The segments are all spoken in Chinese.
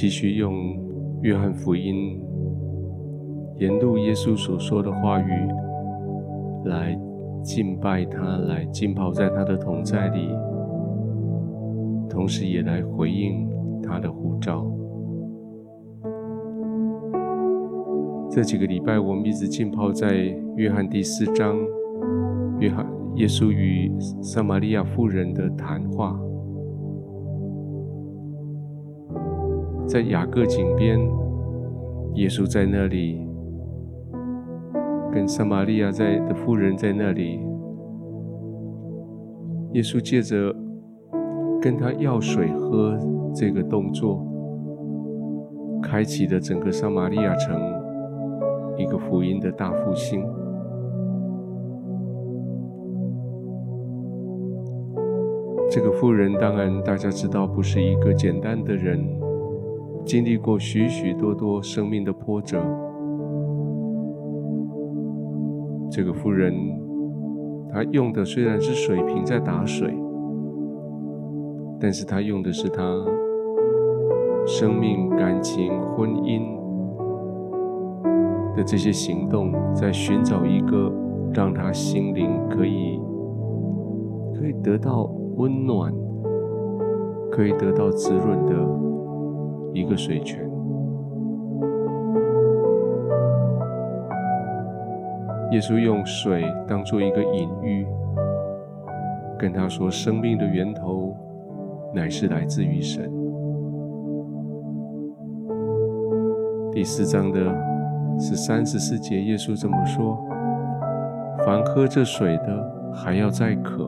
继续用约翰福音沿路耶稣所说的话语来敬拜他，来浸泡在他的同在里，同时也来回应他的呼召。这几个礼拜，我们一直浸泡在约翰第四章，约翰耶稣与撒玛利亚妇人的谈话。在雅各井边，耶稣在那里，跟撒玛利亚在的妇人在那里。耶稣借着跟他要水喝这个动作，开启了整个撒玛利亚城一个福音的大复兴。这个妇人当然大家知道，不是一个简单的人。经历过许许多多生命的波折，这个妇人，她用的虽然是水瓶在打水，但是她用的是她生命、感情、婚姻的这些行动，在寻找一个让她心灵可以可以得到温暖、可以得到滋润的。一个水泉，耶稣用水当做一个隐喻，跟他说：“生命的源头乃是来自于神。”第四章的是三十四节，耶稣这么说：“凡喝这水的，还要再渴；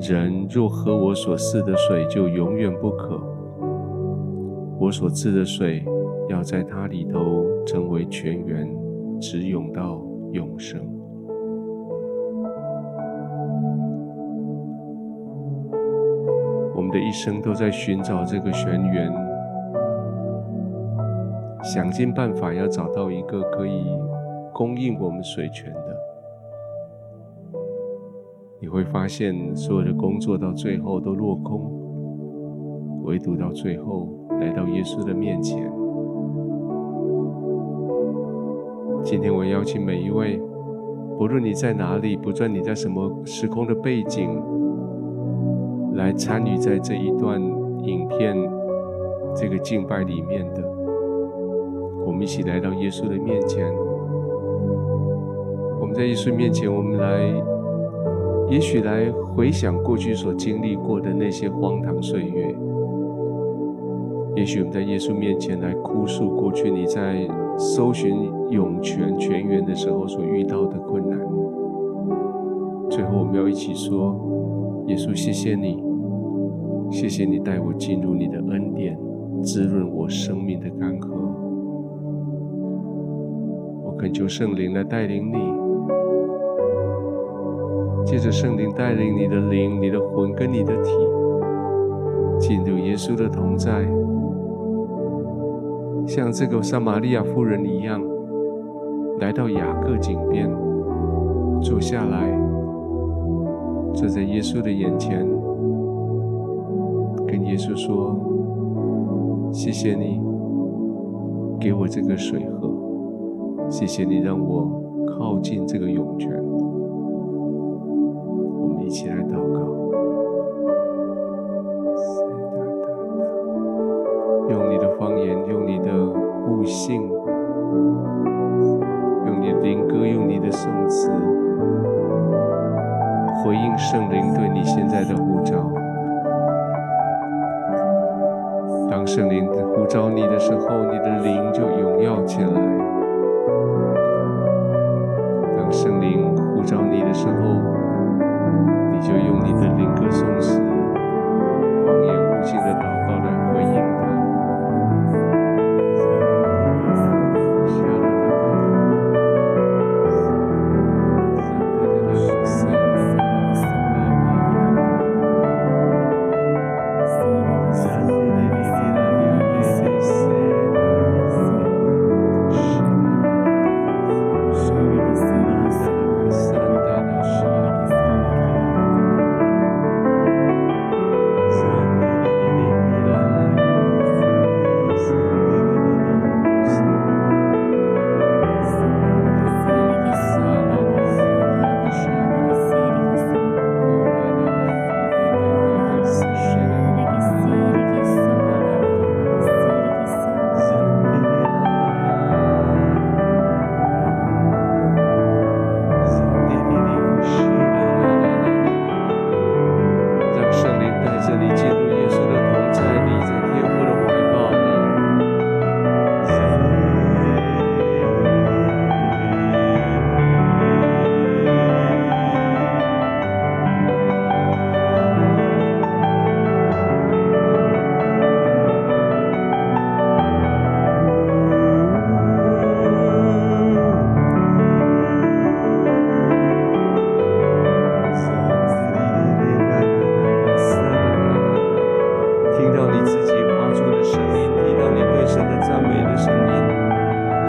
人若喝我所赐的水，就永远不渴。”我所赐的水，要在它里头成为泉源，直涌到永生。我们的一生都在寻找这个泉源，想尽办法要找到一个可以供应我们水泉的。你会发现，所有的工作到最后都落空，唯独到最后。来到耶稣的面前。今天我邀请每一位，不论你在哪里，不论你在什么时空的背景，来参与在这一段影片这个敬拜里面的，我们一起来到耶稣的面前。我们在耶稣面前，我们来，也许来回想过去所经历过的那些荒唐岁月。也许我们在耶稣面前来哭诉过去你在搜寻涌泉泉源的时候所遇到的困难。最后，我们要一起说：耶稣，谢谢你，谢谢你带我进入你的恩典，滋润我生命的干涸。我恳求圣灵来带领你，借着圣灵带领你的灵、你的魂跟你的体，进入耶稣的同在。像这个撒玛利亚夫人一样，来到雅各井边，坐下来，坐在耶稣的眼前，跟耶稣说：“谢谢你给我这个水喝，谢谢你让我靠近这个涌泉。”我们一起来找你的时候，你的灵就荣耀起来；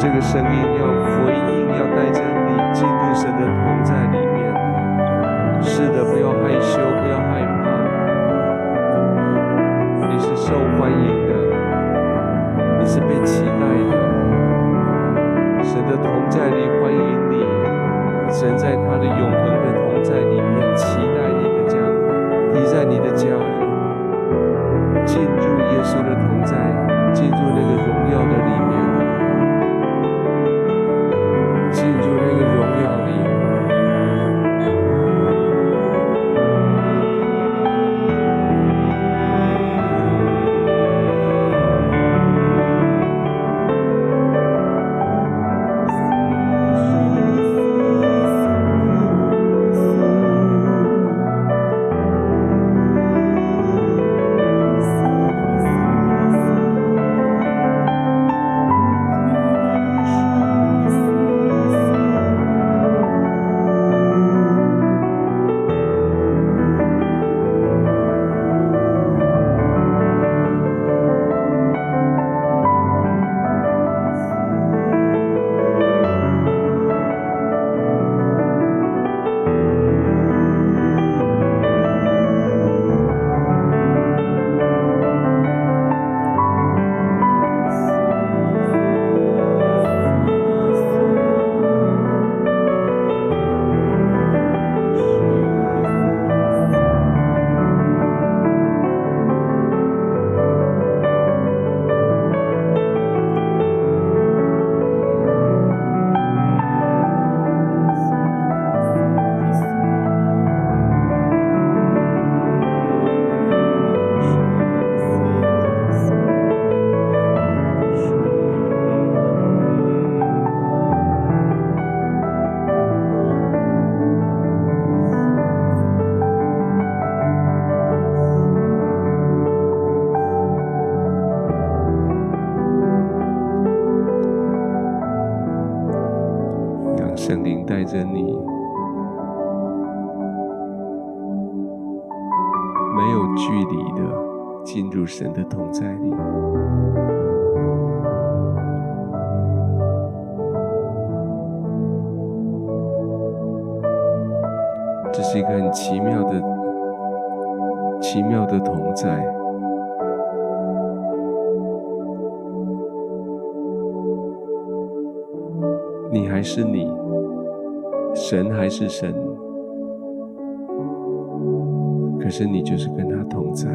这个声音要回应，要带着你基督神的是一个很奇妙的、奇妙的同在。你还是你，神还是神，可是你就是跟他同在。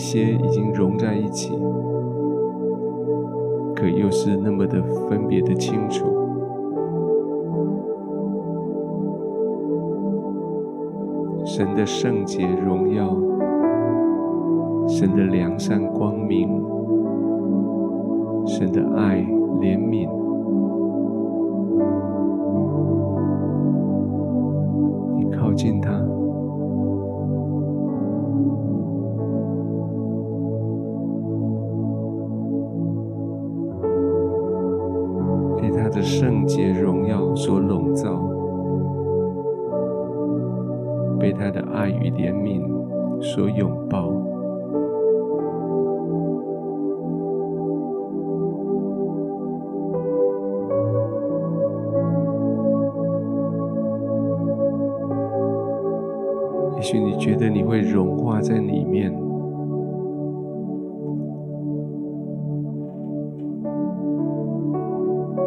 一些已经融在一起，可又是那么的分别的清楚。神的圣洁荣耀，神的良善光明，神的爱怜悯，被他的爱与怜悯所拥抱。也许你觉得你会融化在里面。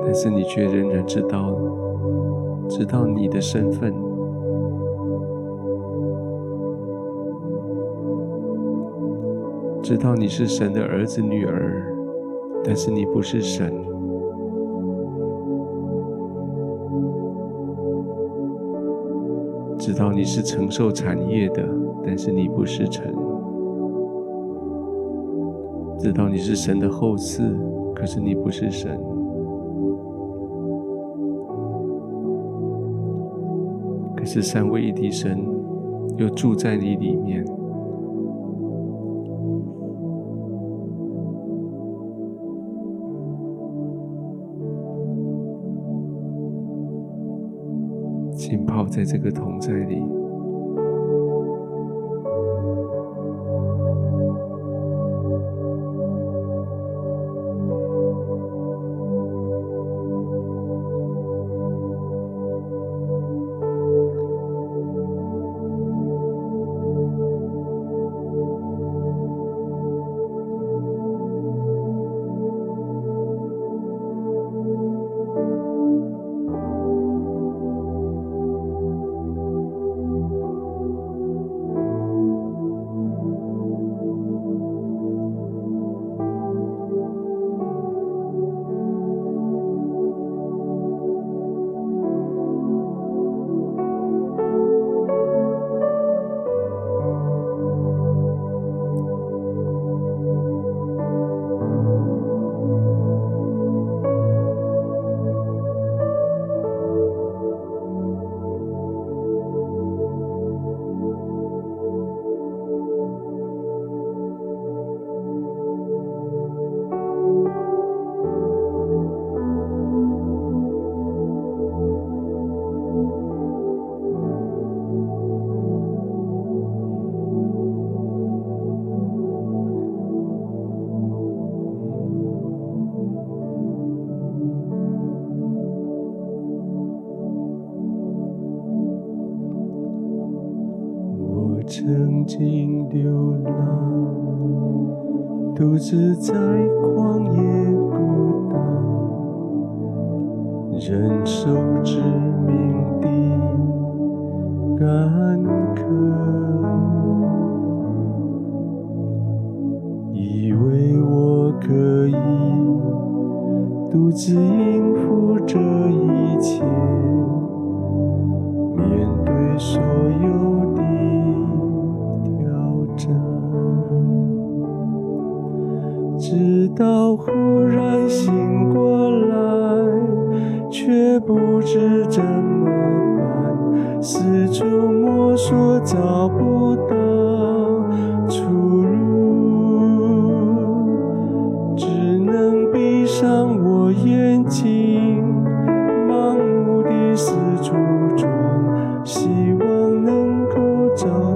但是你却仍然知道，知道你的身份，知道你是神的儿子女儿，但是你不是神，知道你是承受产业的，但是你不是神，知道你是神的后嗣，可是你不是神。可是三位一体神又住在你里面，浸泡在这个桶栽里。子在旷野孤单，忍受着。door.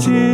지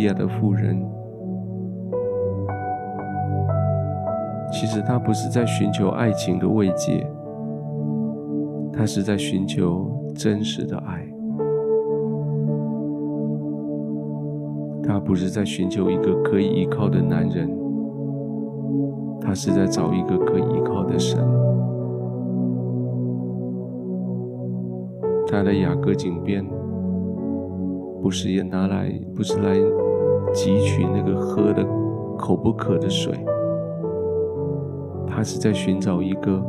利亚的妇人，其实她不是在寻求爱情的慰藉。他是在寻求真实的爱，他不是在寻求一个可以依靠的男人，他是在找一个可以依靠的神。他的雅各井边，不是也拿来，不是来汲取那个喝的口不渴的水，他是在寻找一个。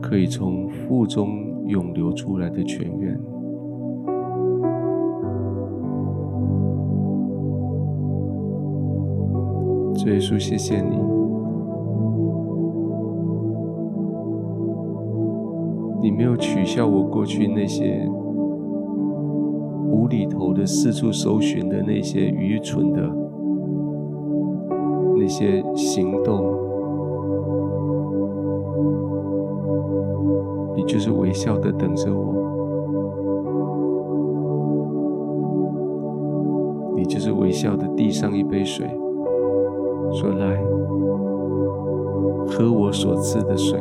可以从腹中涌流出来的泉源。主耶稣，谢谢你，你没有取笑我过去那些里头的四处搜寻的那些愚蠢的那些行动。你就是微笑的等着我，你就是微笑的递上一杯水，说，来喝我所赐的水，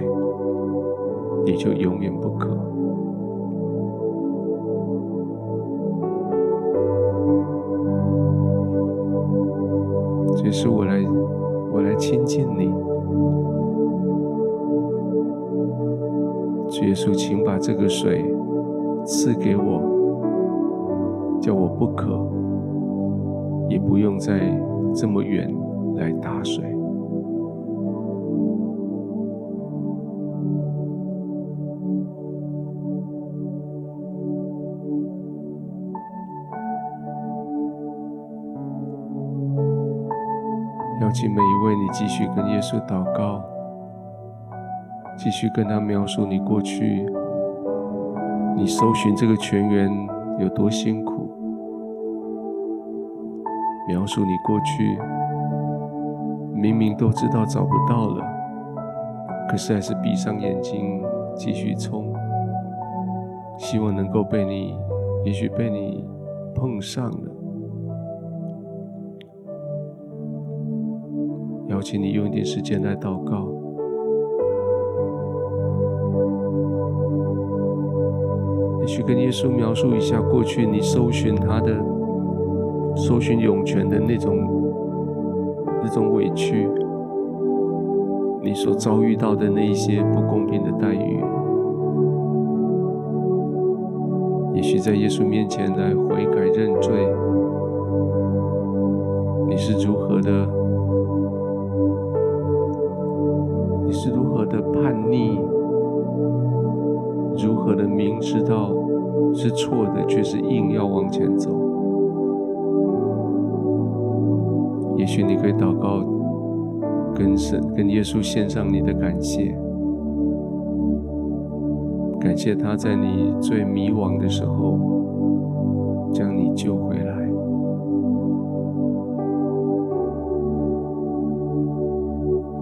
你就永远不渴。耶稣我来，我来亲近你。耶稣，请把这个水赐给我，叫我不渴，也不用再这么远来打水。请每一位，你继续跟耶稣祷告。继续跟他描述你过去，你搜寻这个泉源有多辛苦，描述你过去明明都知道找不到了，可是还是闭上眼睛继续冲，希望能够被你，也许被你碰上了。请你用一点时间来祷告。也许跟耶稣描述一下过去你搜寻他的、搜寻涌泉的那种、那种委屈，你所遭遇到的那一些不公平的待遇，也许在耶稣面前来悔改认罪，你是如何的？如何的明知道是错的，却是硬要往前走？也许你可以祷告，跟神、跟耶稣献上你的感谢，感谢他在你最迷惘的时候将你救回来。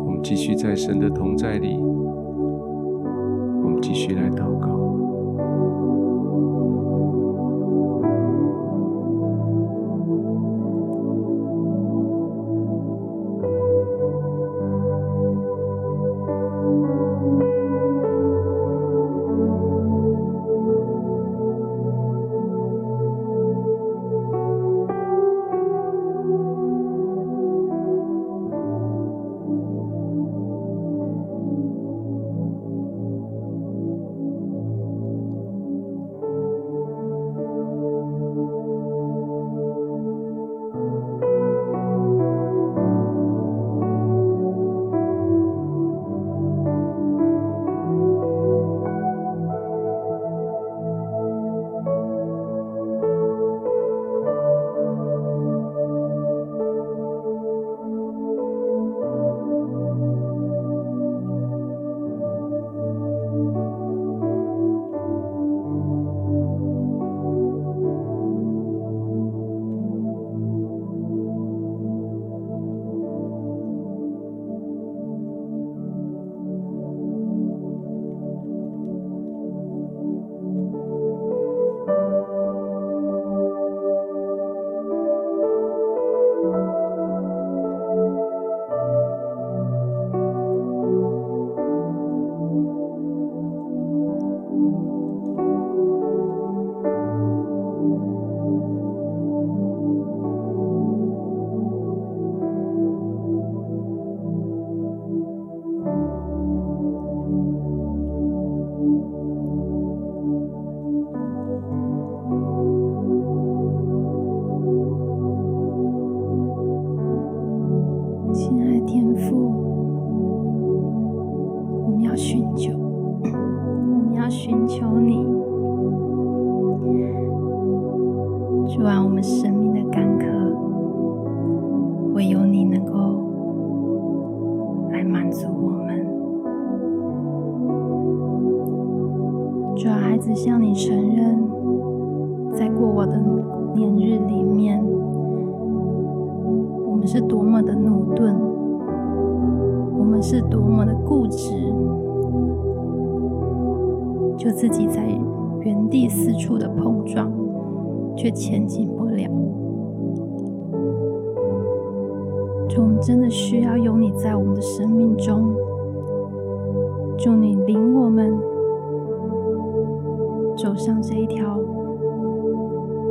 我们继续在神的同在里。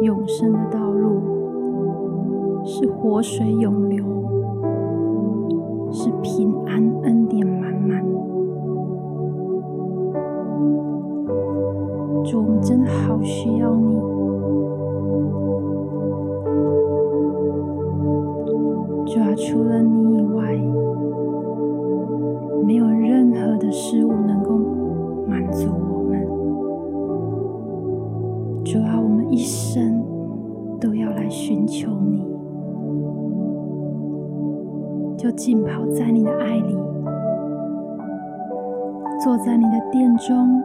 永生的道路是活水涌流，是平安恩典满满。主，我们真的好需要你。主啊，除了你以外，没有任何的事物能够满足我们。主啊，我们一生。求你，就浸泡在你的爱里，坐在你的殿中。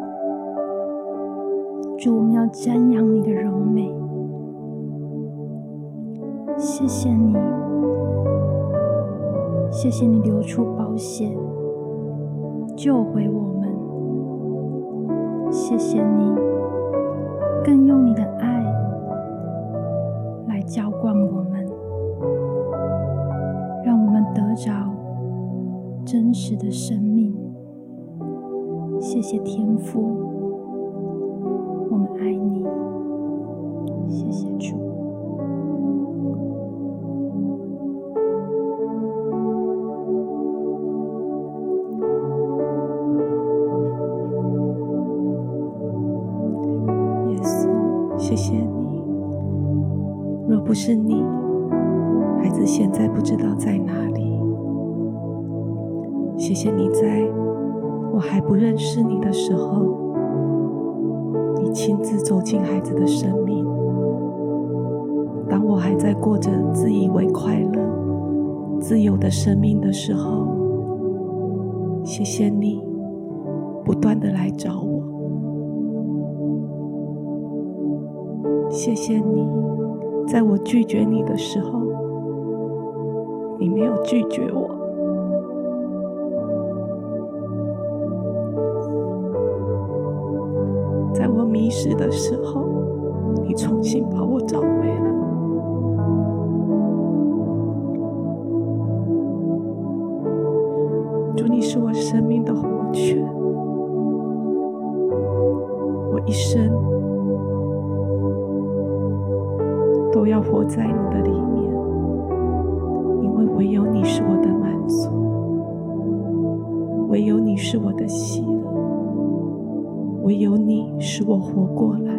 主，我们要瞻仰你的柔美。谢谢你，谢谢你流出宝血，救回我们。谢谢你，更用你的真实的生命。谢谢天父，我们爱你。谢谢主。耶稣，谢谢你。若不是你，孩子现在不知道在哪里。谢谢你，在我还不认识你的时候，你亲自走进孩子的生命。当我还在过着自以为快乐、自由的生命的时候，谢谢你不断地来找我。谢谢你。在我拒绝你的时候，你没有拒绝我；迷失的时候，你重新把我找回来。主，你是我生命的活泉，我一生。都要活在你的里面，因为唯有你是我的满足，唯有你是我的喜乐，唯有你使我活过来。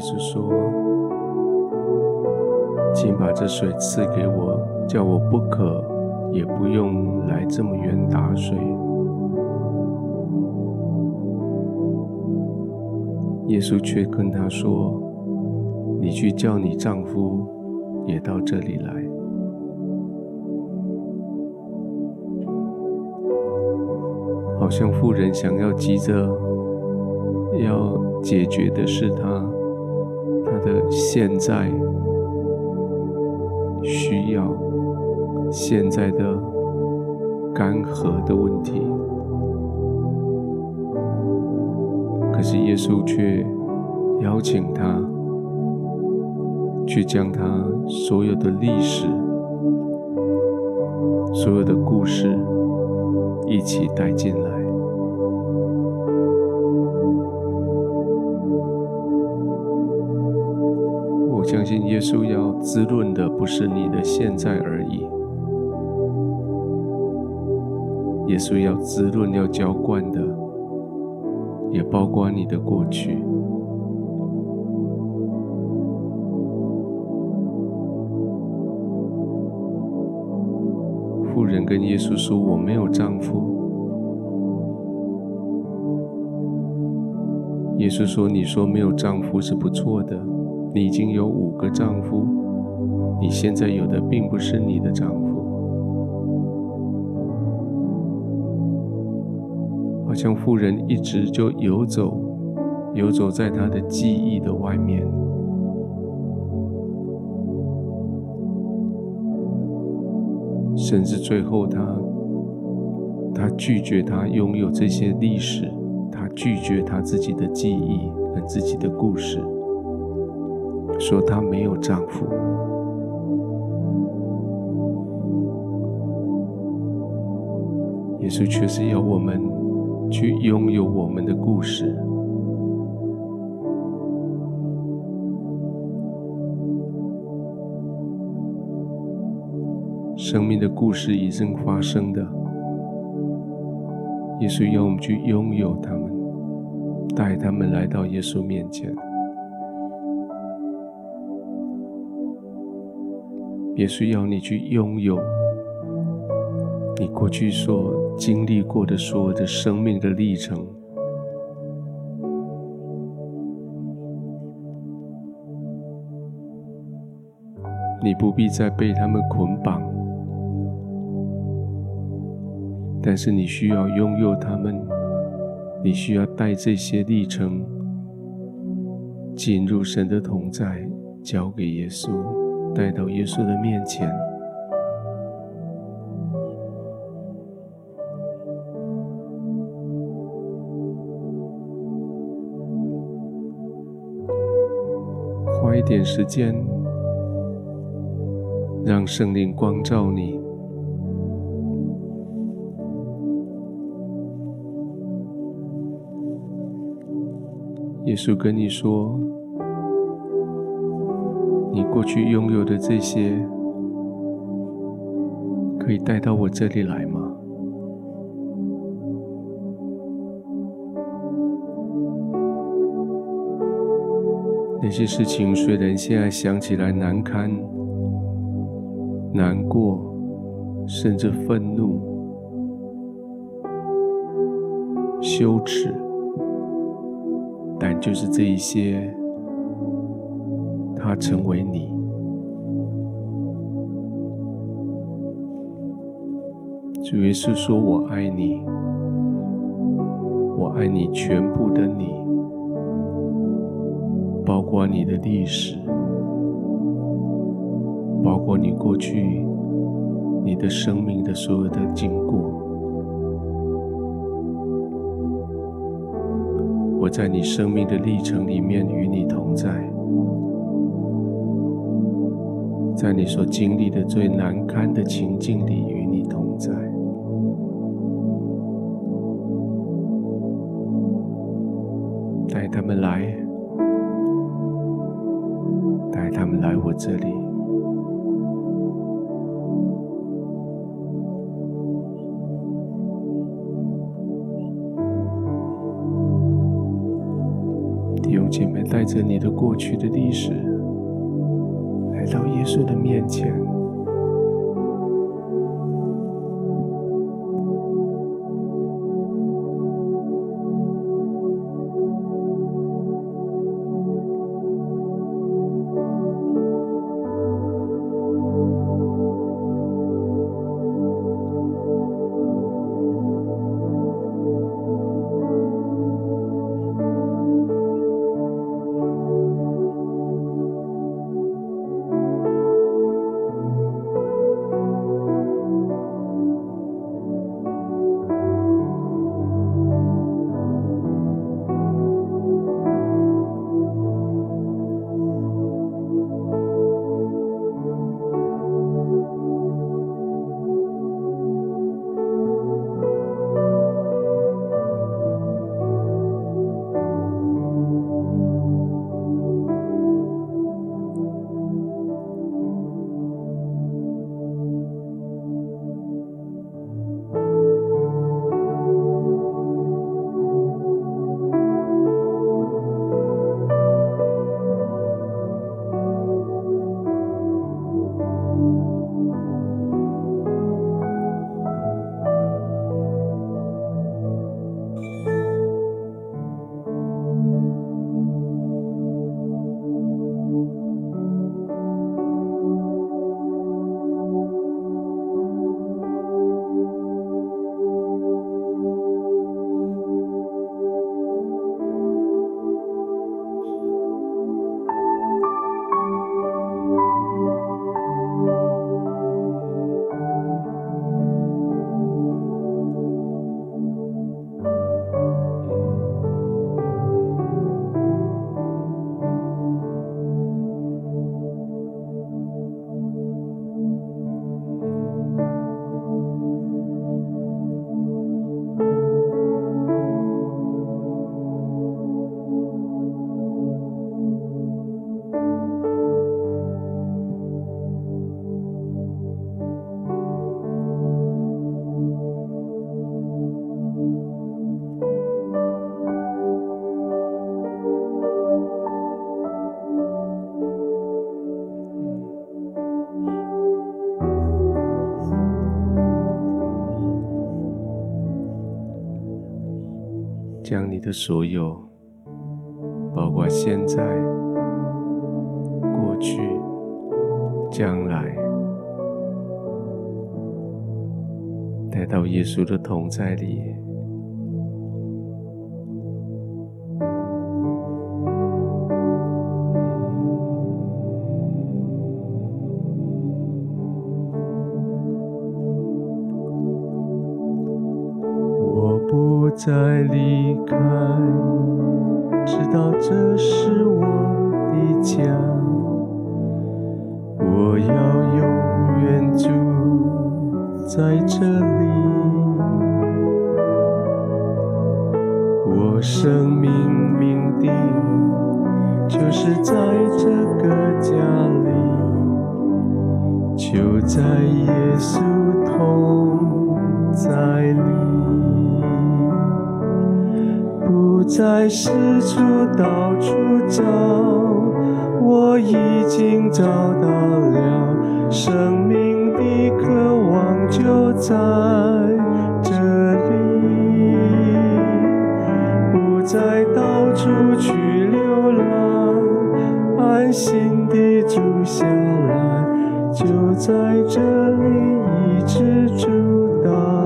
是说，请把这水赐给我，叫我不渴，也不用来这么远打水。耶稣却跟他说：“你去叫你丈夫也到这里来。”好像妇人想要急着要解决的是他的现在需要现在的干涸的问题。可是耶稣却邀请他去将他所有的历史、所有的故事一起带进来。耶稣要滋润的不是你的现在而已，耶稣要滋润、要浇灌的。也包括你的过去。妇人跟耶稣说：“我没有丈夫。”耶稣说：“你说没有丈夫是不错的，你已经有五个丈夫，你现在有的并不是你的丈夫。”好像妇人一直就游走，游走在她的记忆的外面，甚至最后她，她拒绝她拥有这些历史，她拒绝她自己的记忆和自己的故事，说她没有丈夫。耶稣确实要我们。去拥有我们的故事，生命的故事已经发生的，耶稣要我们去拥有他们，带他们来到耶稣面前。耶稣要你去拥有你过去所。经历过的所有的生命的历程，你不必再被他们捆绑，但是你需要拥有他们，你需要带这些历程进入神的同在，交给耶稣，带到耶稣的面前。花一点时间，让圣灵光照你。耶稣跟你说：“你过去拥有的这些，可以带到我这里来吗？”那些事情虽然现在想起来难堪、难过，甚至愤怒、羞耻，但就是这一些，它成为你。主耶稣说：“我爱你，我爱你全部的你。”包括你的历史，包括你过去、你的生命的所有的经过。我在你生命的历程里面与你同在，在你所经历的最难堪的情境里与你同在，带他们来。带他们来我这里，弟兄姐妹，带着你的过去的历史，到耶稣的面前。的所有，包括现在、过去、将来，带到耶稣的同在里。再开，知道这是我的家，我要永远住在这里。我生命命定就是在这个家里，就在耶稣在四处到处找，我已经找到了，生命的渴望就在这里。不再到处去流浪，安心地住下来，就在这里一直住。到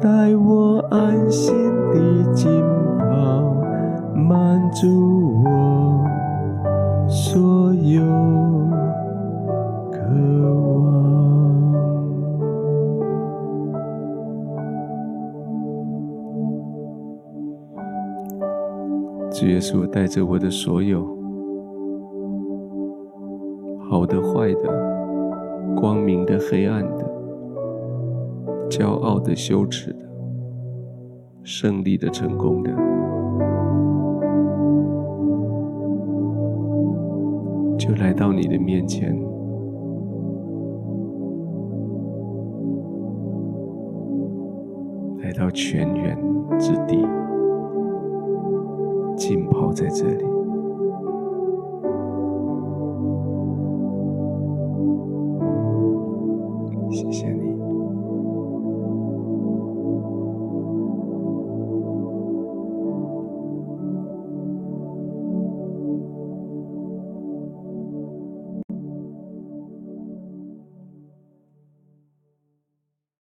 带我安心的浸泡，满足我所有渴望。主耶稣带着我的所有，好的、坏的、光明的、黑暗的。骄傲的、羞耻的，胜利的、成功的，就来到你的面前，来到泉源之地。浸泡在这里。